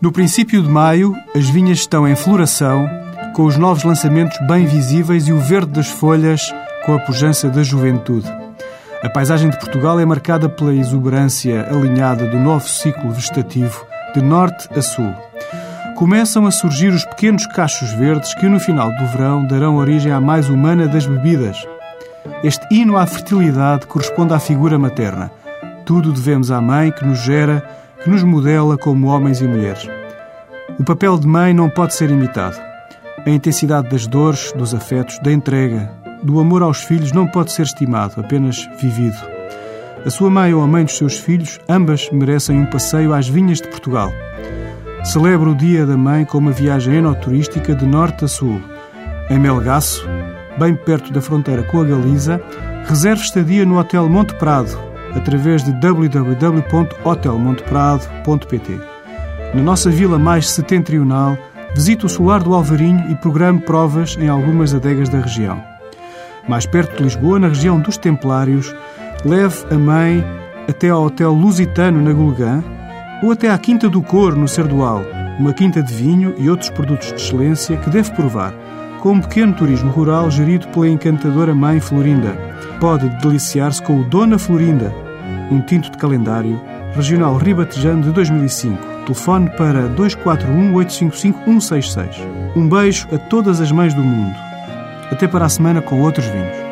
No princípio de maio, as vinhas estão em floração, com os novos lançamentos bem visíveis e o verde das folhas com a pujança da juventude. A paisagem de Portugal é marcada pela exuberância alinhada do novo ciclo vegetativo, de norte a sul. Começam a surgir os pequenos cachos verdes que, no final do verão, darão origem à mais humana das bebidas. Este hino à fertilidade corresponde à figura materna. Tudo devemos à mãe que nos gera, que nos modela como homens e mulheres. O papel de mãe não pode ser imitado. A intensidade das dores, dos afetos, da entrega, do amor aos filhos não pode ser estimado, apenas vivido. A sua mãe ou a mãe dos seus filhos, ambas merecem um passeio às vinhas de Portugal. Celebra o Dia da Mãe com uma viagem enoturística de norte a sul. Em Melgaço, bem perto da fronteira com a Galiza, reserve estadia no Hotel Monte Prado, através de www.hotelmonteprado.pt. Na nossa vila mais setentrional, visite o Solar do Alvarinho e programe provas em algumas adegas da região mais perto de Lisboa, na região dos Templários, leve a mãe até ao Hotel Lusitano, na Gulgã, ou até à Quinta do Cor, no Cerdoal, uma quinta de vinho e outros produtos de excelência que deve provar, com um pequeno turismo rural gerido pela encantadora Mãe Florinda. Pode deliciar-se com o Dona Florinda, um tinto de calendário, regional ribatejano de 2005. Telefone para 241 855 166. Um beijo a todas as mães do mundo. Até para a semana com outros vinhos.